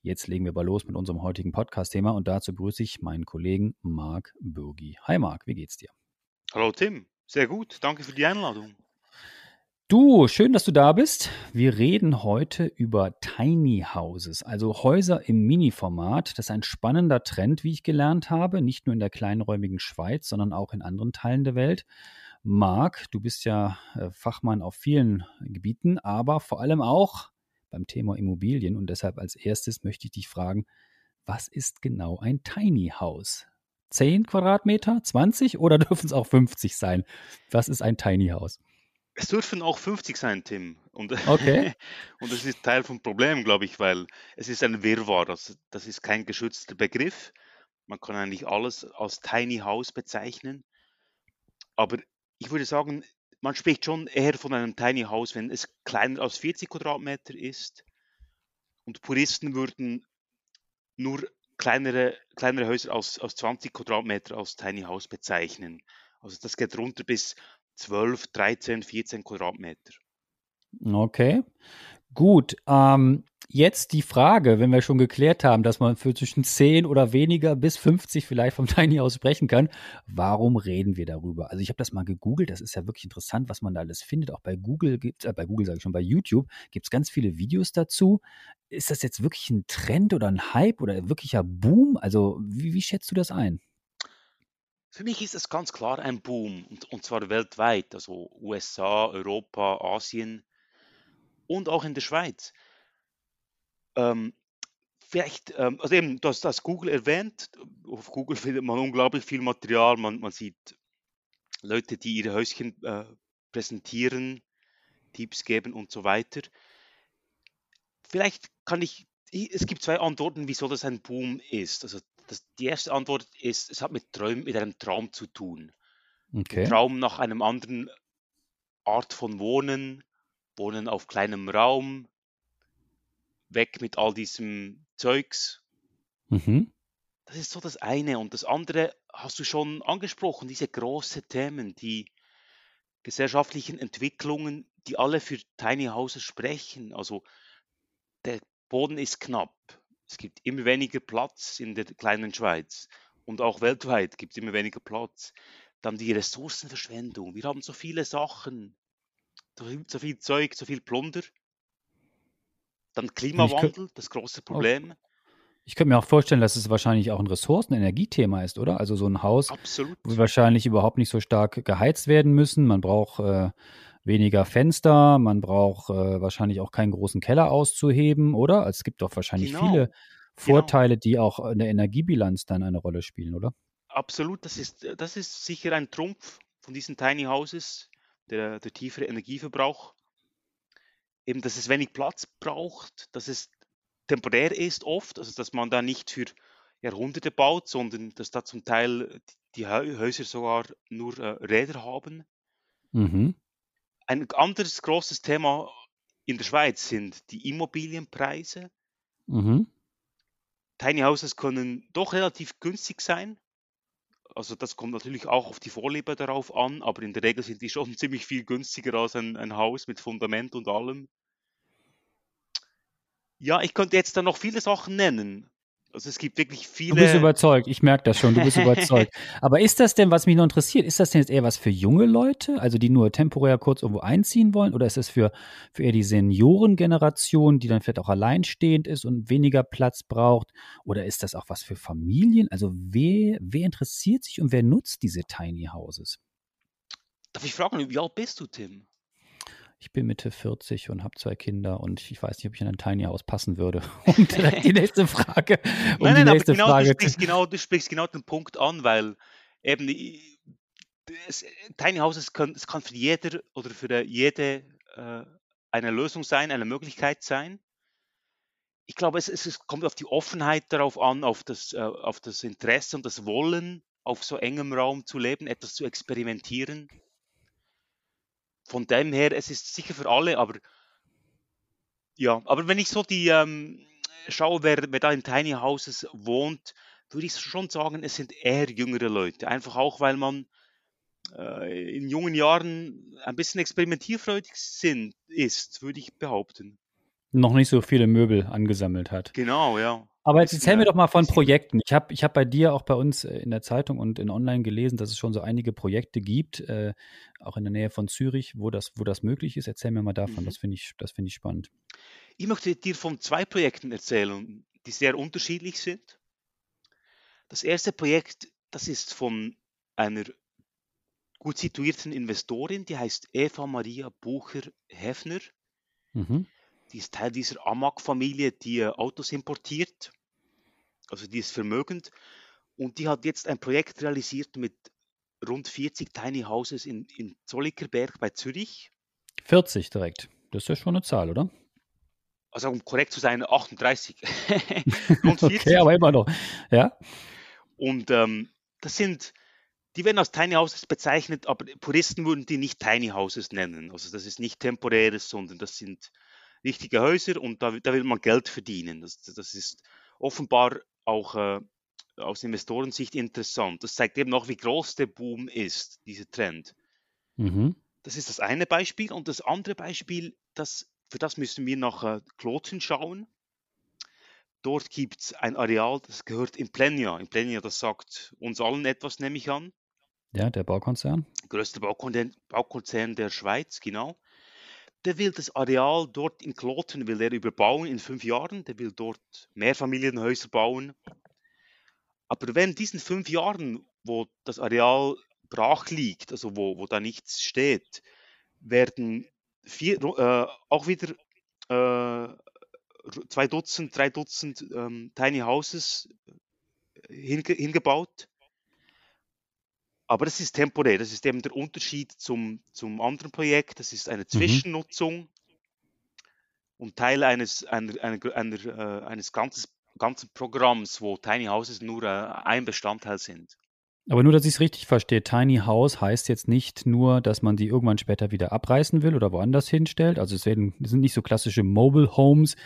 Jetzt legen wir aber los mit unserem heutigen Podcast-Thema und dazu begrüße ich meinen Kollegen Marc Bürgi. Hi Marc, wie geht's dir? Hallo Tim, sehr gut. Danke für die Einladung. Du, schön, dass du da bist. Wir reden heute über Tiny Houses, also Häuser im Mini-Format. Das ist ein spannender Trend, wie ich gelernt habe, nicht nur in der kleinräumigen Schweiz, sondern auch in anderen Teilen der Welt. Marc, du bist ja äh, Fachmann auf vielen Gebieten, aber vor allem auch beim Thema Immobilien. Und deshalb als erstes möchte ich dich fragen, was ist genau ein Tiny House? 10 Quadratmeter, 20 oder dürfen es auch 50 sein? Was ist ein Tiny House? Es dürfen auch 50 sein, Tim. Und, okay. und das ist Teil vom Problem, glaube ich, weil es ist ein Wirrwarr. Das, das ist kein geschützter Begriff. Man kann eigentlich alles als Tiny House bezeichnen. Aber ich würde sagen, man spricht schon eher von einem Tiny House, wenn es kleiner als 40 Quadratmeter ist. Und Puristen würden nur kleinere, kleinere Häuser als, als 20 Quadratmeter als Tiny House bezeichnen. Also das geht runter bis 12, 13, 14 Quadratmeter. Okay, gut. Ähm, jetzt die Frage, wenn wir schon geklärt haben, dass man für zwischen 10 oder weniger bis 50 vielleicht vom Tiny House sprechen kann, warum reden wir darüber? Also ich habe das mal gegoogelt, das ist ja wirklich interessant, was man da alles findet. Auch bei Google gibt äh, bei Google sage ich schon, bei YouTube gibt es ganz viele Videos dazu. Ist das jetzt wirklich ein Trend oder ein Hype oder ein wirklicher Boom? Also wie, wie schätzt du das ein? Für mich ist es ganz klar ein Boom und, und zwar weltweit, also USA, Europa, Asien und auch in der Schweiz. Ähm, vielleicht, ähm, also eben, du hast das Google erwähnt. Auf Google findet man unglaublich viel Material. Man, man sieht Leute, die ihre Häuschen äh, präsentieren, Tipps geben und so weiter. Vielleicht kann ich, es gibt zwei Antworten, wieso das ein Boom ist. Also das, die erste Antwort ist, es hat mit, Träum, mit einem Traum zu tun. Okay. Traum nach einem anderen Art von Wohnen, Wohnen auf kleinem Raum, weg mit all diesem Zeugs. Mhm. Das ist so das eine. Und das andere hast du schon angesprochen, diese großen Themen, die gesellschaftlichen Entwicklungen, die alle für Tiny Houses sprechen. Also der Boden ist knapp. Es gibt immer weniger Platz in der kleinen Schweiz und auch weltweit gibt es immer weniger Platz. Dann die Ressourcenverschwendung. Wir haben so viele Sachen, so viel Zeug, so viel Plunder. Dann Klimawandel, das große Problem. Ich könnte mir auch vorstellen, dass es wahrscheinlich auch ein Ressourcen-, Energiethema ist, oder? Also so ein Haus, Absolut. wo wahrscheinlich überhaupt nicht so stark geheizt werden müssen. Man braucht äh, weniger Fenster, man braucht äh, wahrscheinlich auch keinen großen Keller auszuheben, oder? Also es gibt doch wahrscheinlich Genau, viele genau. Vorteile, die auch in der Energiebilanz dann eine Rolle spielen, oder? Absolut, das ist, das ist sicher ein Trumpf von diesen Tiny Houses, der, der tiefere Energieverbrauch. Eben, dass es wenig Platz braucht, dass es temporär ist oft, also dass man da nicht für Jahrhunderte baut, sondern dass da zum Teil die Hä- Häuser sogar nur äh, Räder haben. Mhm. Ein anderes großes Thema in der Schweiz sind die Immobilienpreise. Mhm. Tiny Houses können doch relativ günstig sein. Also das kommt natürlich auch auf die Vorliebe darauf an, aber in der Regel sind die schon ziemlich viel günstiger als ein, ein Haus mit Fundament und allem. Ja, ich könnte jetzt da noch viele Sachen nennen. Also es gibt wirklich Du bist viele. überzeugt, ich merke das schon, du bist überzeugt. Aber ist das denn, was mich noch interessiert, ist das denn jetzt eher was für junge Leute, also die nur temporär kurz irgendwo einziehen wollen, oder ist es für, für eher die Seniorengeneration, die dann vielleicht auch alleinstehend ist und weniger Platz braucht? Oder ist das auch was für Familien? Also wer, wer interessiert sich und wer nutzt diese Tiny Houses? Darf ich fragen, wie alt bist du, Tim? Ich bin Mitte 40 und habe zwei Kinder und ich weiß nicht, ob ich in ein Tiny House passen würde. Und direkt die nächste Frage. Um Nein, nein, aber genau, du Frage sprichst genau, du sprichst genau den Punkt an, weil eben es, Tiny Houses können, es kann für jeder oder für jede äh, eine Lösung sein, eine Möglichkeit sein. Ich glaube, es, es, es kommt auf die Offenheit darauf an, auf das, äh, auf das Interesse und das Wollen auf so engem Raum zu leben, etwas zu experimentieren. Von dem her, es ist sicher für alle, aber ja, aber wenn ich so die ähm, schaue, wer, wer da in Tiny Houses wohnt, würde ich schon sagen, es sind eher jüngere Leute. Einfach auch, weil man äh, in jungen Jahren ein bisschen experimentierfreudig sind, ist, würde ich behaupten. Noch nicht so viele Möbel angesammelt hat. Genau, ja. Aber jetzt erzähl mir doch mal von Projekten. Ich habe ich hab bei dir auch bei uns äh, in der Zeitung und in Online gelesen, dass es schon so einige Projekte gibt, äh, auch in der Nähe von Zürich, wo das, wo das möglich ist. Erzähl mir mal davon, mhm. das finde ich, find ich spannend. Ich möchte dir von zwei Projekten erzählen, die sehr unterschiedlich sind. Das erste Projekt, das ist von einer gut situierten Investorin, die heißt Eva Maria Bucher-Hefner. Mhm. Die ist Teil dieser Amag-Familie, die Autos importiert. Also die ist vermögend. Und die hat jetzt ein Projekt realisiert mit rund 40 Tiny Houses in, in Zollikerberg bei Zürich. 40 direkt. Das ist ja schon eine Zahl, oder? Also um korrekt zu sein, 38. rund 40. okay, aber immer noch. Ja. Und ähm, das sind, die werden als Tiny Houses bezeichnet, aber Puristen würden die nicht Tiny Houses nennen. Also das ist nicht temporäres, sondern das sind richtige Häuser und da, da will man Geld verdienen. Das, das ist offenbar auch äh, aus Investorensicht interessant. Das zeigt eben auch, wie groß der Boom ist, dieser Trend. Mhm. Das ist das eine Beispiel. Und das andere Beispiel, das, für das müssen wir nach äh, Kloten schauen. Dort gibt es ein Areal, das gehört Implenia. Implenia, das sagt uns allen etwas, nehme ich an. Ja, der Baukonzern. Größter Baukonzern, Baukonzern der Schweiz, genau. Der will das Areal dort in Kloten will er überbauen in fünf Jahren. Der will dort Mehrfamilienhäuser bauen. Aber während diesen fünf Jahren, wo das Areal brach liegt, also wo, wo da nichts steht, werden vier, äh, auch wieder äh, zwei Dutzend, drei Dutzend ähm, Tiny Houses hinge hingebaut. Aber das ist temporär, das ist eben der Unterschied zum, zum anderen Projekt. Das ist eine mhm. Zwischennutzung mhm. und Teil eines, einer, einer, einer, äh, eines ganzes, ganzen Programms, wo Tiny Houses nur äh, ein Bestandteil sind. Aber nur, dass ich es richtig verstehe, Tiny House heißt jetzt nicht nur, dass man die irgendwann später wieder abreißen will oder woanders hinstellt. Also es, werden, es sind nicht so klassische Mobile Homes,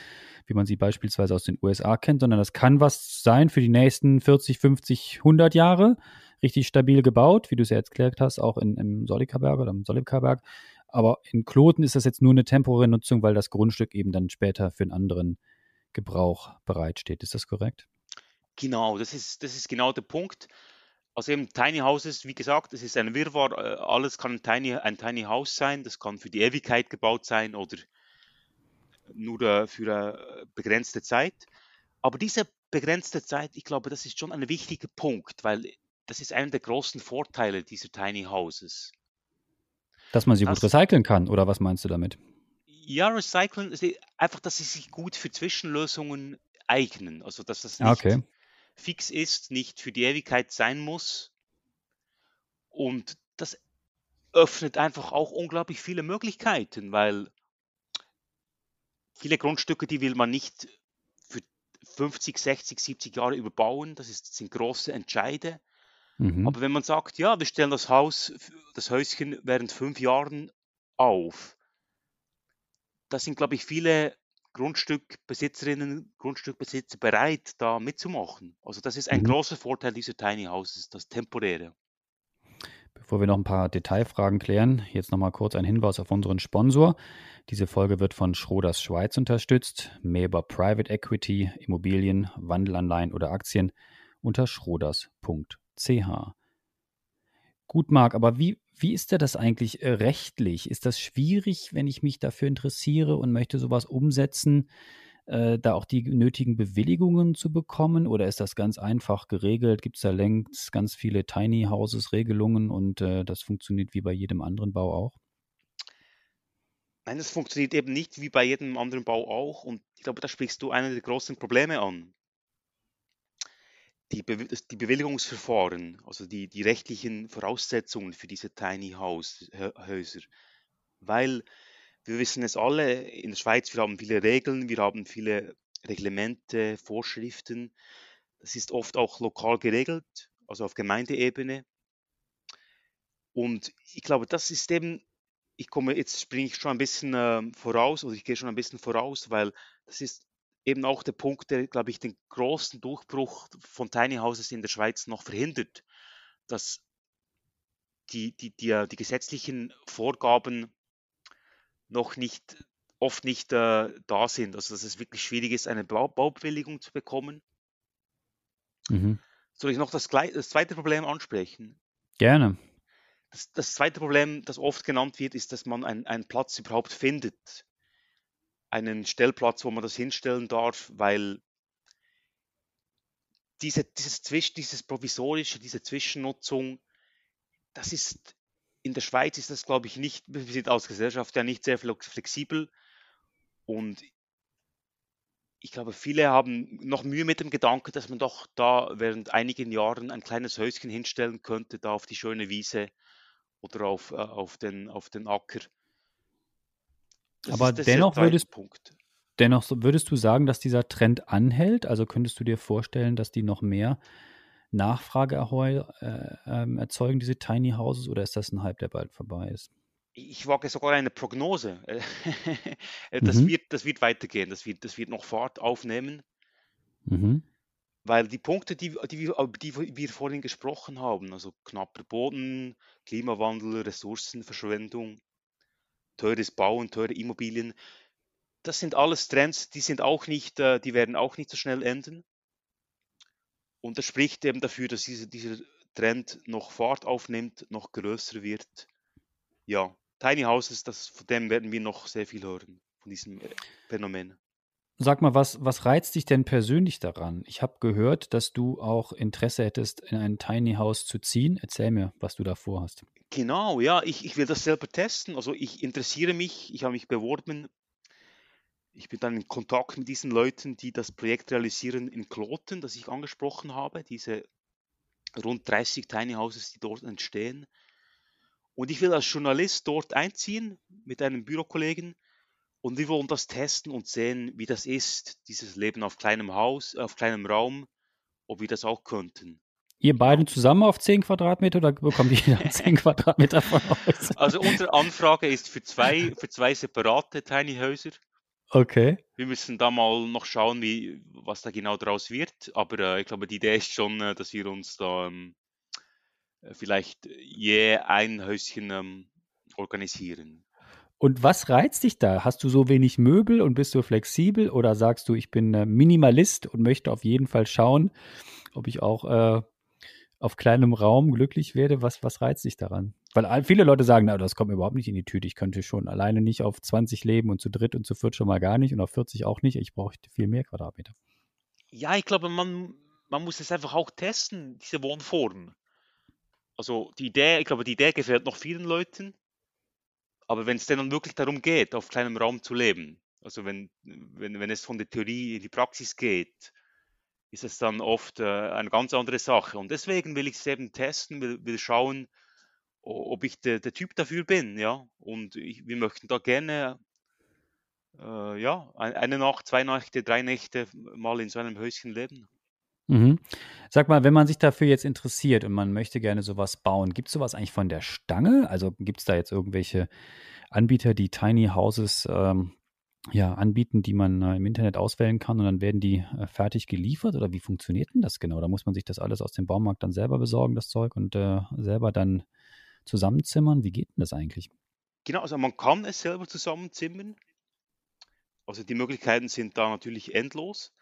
wie man sie beispielsweise aus den USA kennt, sondern das kann was sein für die nächsten 40, 50, 100 Jahre richtig stabil gebaut, wie du es ja jetzt erklärt hast, auch in, im Solikaberg oder im Solikaberg. Aber in Kloten ist das jetzt nur eine temporäre Nutzung, weil das Grundstück eben dann später für einen anderen Gebrauch bereitsteht. Ist das korrekt? Genau, das ist, das ist genau der Punkt. Also eben Tiny Houses, wie gesagt, es ist ein Wirrwarr, äh, alles kann ein Tiny, ein Tiny House sein, das kann für die Ewigkeit gebaut sein oder nur äh, für eine begrenzte Zeit. Aber diese begrenzte Zeit, ich glaube, das ist schon ein wichtiger Punkt, weil das ist einer der großen Vorteile dieser Tiny Houses. Dass man sie dass, gut recyceln kann, oder was meinst du damit? Ja, recyceln, einfach, dass sie sich gut für Zwischenlösungen eignen. Also, dass das nicht okay. fix ist, nicht für die Ewigkeit sein muss. Und das öffnet einfach auch unglaublich viele Möglichkeiten, weil viele Grundstücke, die will man nicht für 50, 60, 70 Jahre überbauen. Das, ist, das sind große Entscheide. Mhm. Aber wenn man sagt, ja, wir stellen das Haus, das Häuschen während fünf Jahren auf, da sind, glaube ich, viele Grundstückbesitzerinnen, Grundstückbesitzer bereit, da mitzumachen. Also das ist ein mhm. großer Vorteil dieser Tiny Houses, das Temporäre. Bevor wir noch ein paar Detailfragen klären, jetzt nochmal kurz ein Hinweis auf unseren Sponsor. Diese Folge wird von Schroders Schweiz unterstützt. Mehr über Private Equity, Immobilien, Wandelanleihen oder Aktien unter schroders.de. CH. Gut, Marc, aber wie, wie ist das eigentlich äh, rechtlich? Ist das schwierig, wenn ich mich dafür interessiere und möchte sowas umsetzen, äh, da auch die nötigen Bewilligungen zu bekommen? Oder ist das ganz einfach geregelt? Gibt es da längst ganz viele Tiny Houses Regelungen und äh, das funktioniert wie bei jedem anderen Bau auch? Nein, das funktioniert eben nicht wie bei jedem anderen Bau auch. Und ich glaube, da sprichst du einer der großen Probleme an die, Be die Bewilligungsverfahren, also die, die rechtlichen Voraussetzungen für diese Tiny House, Häuser. Weil wir wissen es alle, in der Schweiz, wir haben viele Regeln, wir haben viele Reglemente, Vorschriften. Das ist oft auch lokal geregelt. also auf Gemeindeebene. Und ich glaube, das ist eben, ich komme, jetzt springe ich schon ein bisschen äh, voraus oder ich gehe schon ein bisschen voraus, weil das ist eben auch der Punkt, der, glaube ich, den großen Durchbruch von Tiny Houses in der Schweiz noch verhindert, dass die, die, die, äh, die gesetzlichen Vorgaben noch nicht, oft nicht äh, da sind. Also dass es wirklich schwierig ist, eine Bau Baubewilligung zu bekommen. Mhm. Soll ich noch das, das zweite Problem ansprechen? Gerne. Das, das, zweite Problem, das oft genannt wird, ist, dass man ein, einen Platz überhaupt findet. Einen Stellplatz, wo man das hinstellen darf, weil diese, dieses, Zwisch, dieses provisorische, diese Zwischennutzung, das ist in der Schweiz ist das, glaube ich, nicht, wir sind als Gesellschaft ja nicht sehr flexibel und ich glaube, viele haben noch Mühe mit dem Gedanken, dass man doch da während einigen Jahren ein kleines Häuschen hinstellen könnte, da auf die schöne Wiese oder auf, äh, auf, den, auf den Acker. Das Aber dennoch würdest, dennoch würdest du sagen, dass dieser Trend anhält? Also könntest du dir vorstellen, dass die noch mehr Nachfrage äh, ähm, erzeugen, diese Tiny Houses, oder ist das ein Hype, der bald vorbei ist? Ich wage sogar eine Prognose. das, mhm. wird, das wird weitergehen, das wird, das wird noch Fahrt aufnehmen. Mhm. Weil die Punkte, die, die, wir, die wir vorhin gesprochen haben, also knapper Boden, Klimawandel, Ressourcenverschwendung, teures Bauen, teure Immobilien, das sind alles Trends, die sind auch nicht, äh, die werden auch nicht so schnell enden. Und das spricht eben dafür, dass diese, dieser Trend noch Fahrt aufnimmt, noch größer wird. Ja, Tiny Houses, das, von dem werden wir noch sehr viel hören, von diesem äh, Phänomen. Sag mal, was, was reizt dich denn persönlich daran? Ich habe gehört, dass du auch Interesse hättest, in ein Tiny House zu ziehen. Erzähl mir, was du da vorhast. Genau, ja, ich, ich will das selber testen. Also ich interessiere mich, ich habe mich beworben ich bin dann in Kontakt mit diesen Leuten, die das Projekt realisieren in Kloten, das ich angesprochen habe, diese rund 30 Tiny Houses, die dort entstehen. Und ich will als Journalist dort einziehen mit einem Bürokollegen und wir wollen das testen und sehen, wie das ist, dieses Leben auf kleinem Haus, auf kleinem Raum, ob wir das auch könnten. Ihr beiden zusammen auf 10 Quadratmeter oder bekommt jeder 10 Quadratmeter von euch? Also unsere Anfrage ist für zwei, für zwei separate Tiny Häuser. Okay. Wir müssen da mal noch schauen, wie, was da genau draus wird. Aber äh, ich glaube, die Idee ist schon, äh, dass wir uns da ähm, äh, vielleicht je ein Häuschen ähm, organisieren. Und was reizt dich da? Hast du so wenig Möbel und bist du flexibel oder sagst du, ich bin äh, Minimalist und möchte auf jeden Fall schauen, ob ich auch äh, auf kleinem Raum glücklich werde, was, was reizt dich daran? Weil viele Leute sagen, na, das kommt mir überhaupt nicht in die Tüte. Ich könnte schon alleine nicht auf 20 leben und zu dritt und zu viert schon mal gar nicht und auf 40 auch nicht. Ich brauche viel mehr Quadratmeter. Ja, ich glaube, man, man muss es einfach auch testen, diese Wohnform. Also die Idee, ich glaube, die Idee gefällt noch vielen Leuten. Aber wenn es dann wirklich darum geht, auf kleinem Raum zu leben, also wenn, wenn, wenn es von der Theorie in die Praxis geht, ist es dann oft äh, eine ganz andere Sache. Und deswegen will ich es eben testen, will, will schauen, ob ich der, der Typ dafür bin, ja. Und ich, wir möchten da gerne äh, ja, eine Nacht, zwei Nächte, drei Nächte mal in so einem Häuschen leben. Mhm. Sag mal, wenn man sich dafür jetzt interessiert und man möchte gerne sowas bauen, gibt es sowas eigentlich von der Stange? Also gibt es da jetzt irgendwelche Anbieter, die Tiny Houses ähm, ja, anbieten, die man äh, im Internet auswählen kann und dann werden die äh, fertig geliefert oder wie funktioniert denn das genau? Da muss man sich das alles aus dem Baumarkt dann selber besorgen, das Zeug, und äh, selber dann zusammenzimmern. Wie geht denn das eigentlich? Genau, also man kann es selber zusammenzimmern. Also die Möglichkeiten sind da natürlich endlos.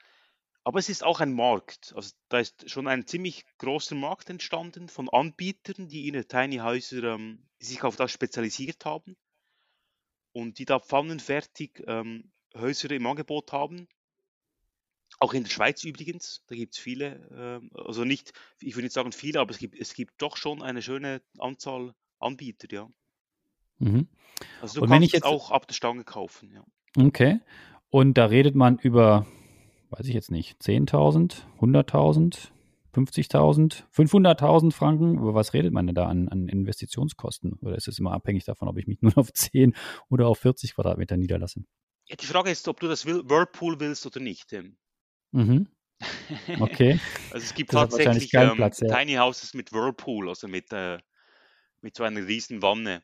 Aber es ist auch ein Markt. Also da ist schon ein ziemlich großer Markt entstanden von Anbietern, die ihre Tiny Häuser, ähm, sich auf das spezialisiert haben und die da pfannenfertig ähm, Häuser im Angebot haben. Auch in der Schweiz übrigens, da gibt es viele, äh, also nicht, ich würde nicht sagen viele, aber es gibt, es gibt doch schon eine schöne Anzahl Anbieter, ja. Mhm. Also du und kannst jetzt auch ab der Stange kaufen, ja. Okay. Und da redet man über, weiß ich jetzt nicht, 10.000, 100.000, 50.000, 500.000 Franken, über was redet man denn da an, an, Investitionskosten? Oder ist es immer abhängig davon, ob ich mich nur auf 10 oder auf 40 Quadratmeter niederlasse? Ja, die Frage ist, ob du das Whirlpool willst oder nicht. Mhm. Okay. also es gibt tatsächlich ähm, Platz, ja. Tiny Houses mit Whirlpool, also mit, äh, mit so einer riesen Wanne.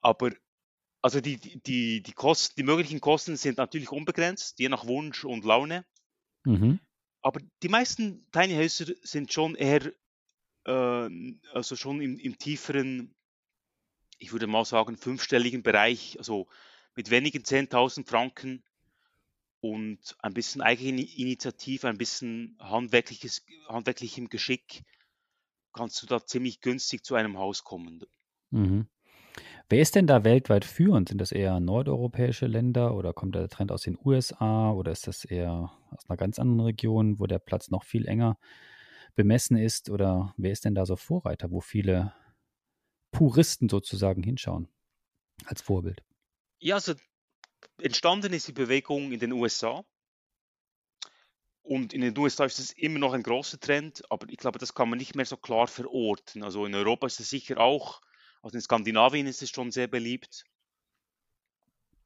Aber also die, die, die, Kosten, die möglichen Kosten sind natürlich unbegrenzt, je nach Wunsch und Laune. Mhm. Aber die meisten Tiny Häuser sind schon eher, äh, also schon im, im tieferen, ich würde mal sagen, fünfstelligen Bereich, also mit wenigen 10.000 Franken und ein bisschen Eigeninitiative, ein bisschen handwerkliches, handwerklichem Geschick, kannst du da ziemlich günstig zu einem Haus kommen. Mhm. Wer ist denn da weltweit führend? Sind das eher nordeuropäische Länder oder kommt der Trend aus den USA oder ist das eher aus einer ganz anderen Region, wo der Platz noch viel enger bemessen ist? Oder wer ist denn da so Vorreiter, wo viele Puristen sozusagen hinschauen als Vorbild? Ja, also entstanden ist die Bewegung in den USA. Und in den USA ist es immer noch ein großer Trend, aber ich glaube, das kann man nicht mehr so klar verorten. Also in Europa ist es sicher auch also in Skandinavien ist es schon sehr beliebt.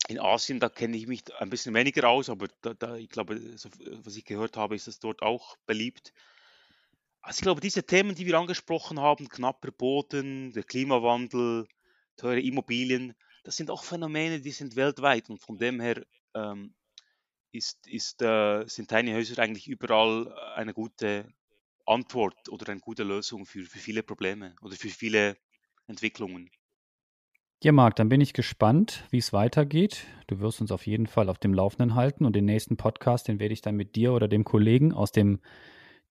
In Asien, da kenne ich mich ein bisschen weniger aus, aber da, da, ich glaube, so, was ich gehört habe, ist es dort auch beliebt. Also ich glaube, diese Themen, die wir angesprochen haben, knapper Boden, der Klimawandel, teure Immobilien, das sind auch Phänomene, die sind weltweit und von dem her ähm, ist, ist, äh, sind Tiny Häuser eigentlich überall eine gute Antwort oder eine gute Lösung für, für viele Probleme oder für viele Entwicklungen. Ja, Marc, dann bin ich gespannt, wie es weitergeht. Du wirst uns auf jeden Fall auf dem Laufenden halten und den nächsten Podcast, den werde ich dann mit dir oder dem Kollegen aus dem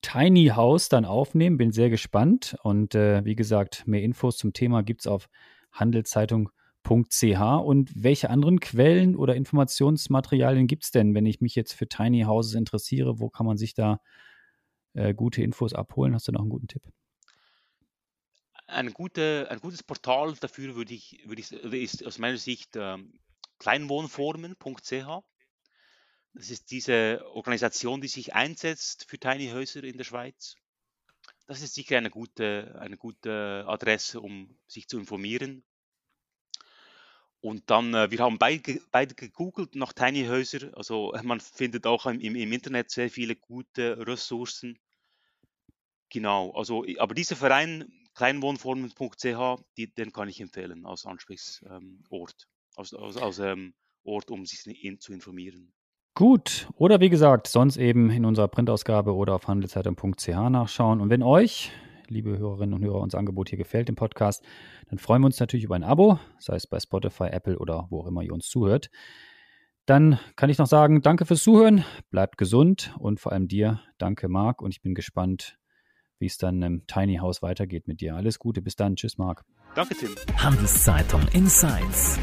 Tiny House dann aufnehmen. Bin sehr gespannt und äh, wie gesagt, mehr Infos zum Thema gibt es auf handelszeitung.ch. Und welche anderen Quellen oder Informationsmaterialien gibt es denn, wenn ich mich jetzt für Tiny Houses interessiere? Wo kann man sich da äh, gute Infos abholen? Hast du noch einen guten Tipp? Ein, gute, ein gutes Portal dafür würde ich, würde ich, ist aus meiner Sicht ähm, kleinwohnformen.ch. Das ist diese Organisation, die sich einsetzt für Tiny Häuser in der Schweiz. Das ist sicher eine gute, eine gute Adresse, um sich zu informieren. Und dann, äh, wir haben beide, beide gegoogelt nach Tiny Häuser. Also man findet auch im, im Internet sehr viele gute Ressourcen. Genau, also aber dieser Verein kleinwohnformen.ch, den kann ich empfehlen als Ansprechort, ähm, als, als, als ähm, Ort, um sich in, zu informieren. Gut, oder wie gesagt, sonst eben in unserer Printausgabe oder auf handelszeitung.ch nachschauen. Und wenn euch, liebe Hörerinnen und Hörer, unser Angebot hier gefällt im Podcast, dann freuen wir uns natürlich über ein Abo, sei es bei Spotify, Apple oder wo auch immer ihr uns zuhört. Dann kann ich noch sagen, danke fürs Zuhören, bleibt gesund und vor allem dir, danke Marc und ich bin gespannt, wie es dann im Tiny House weitergeht mit dir. Alles Gute, bis dann. Tschüss, Marc. Danke, Tim. Handelszeitung Insights.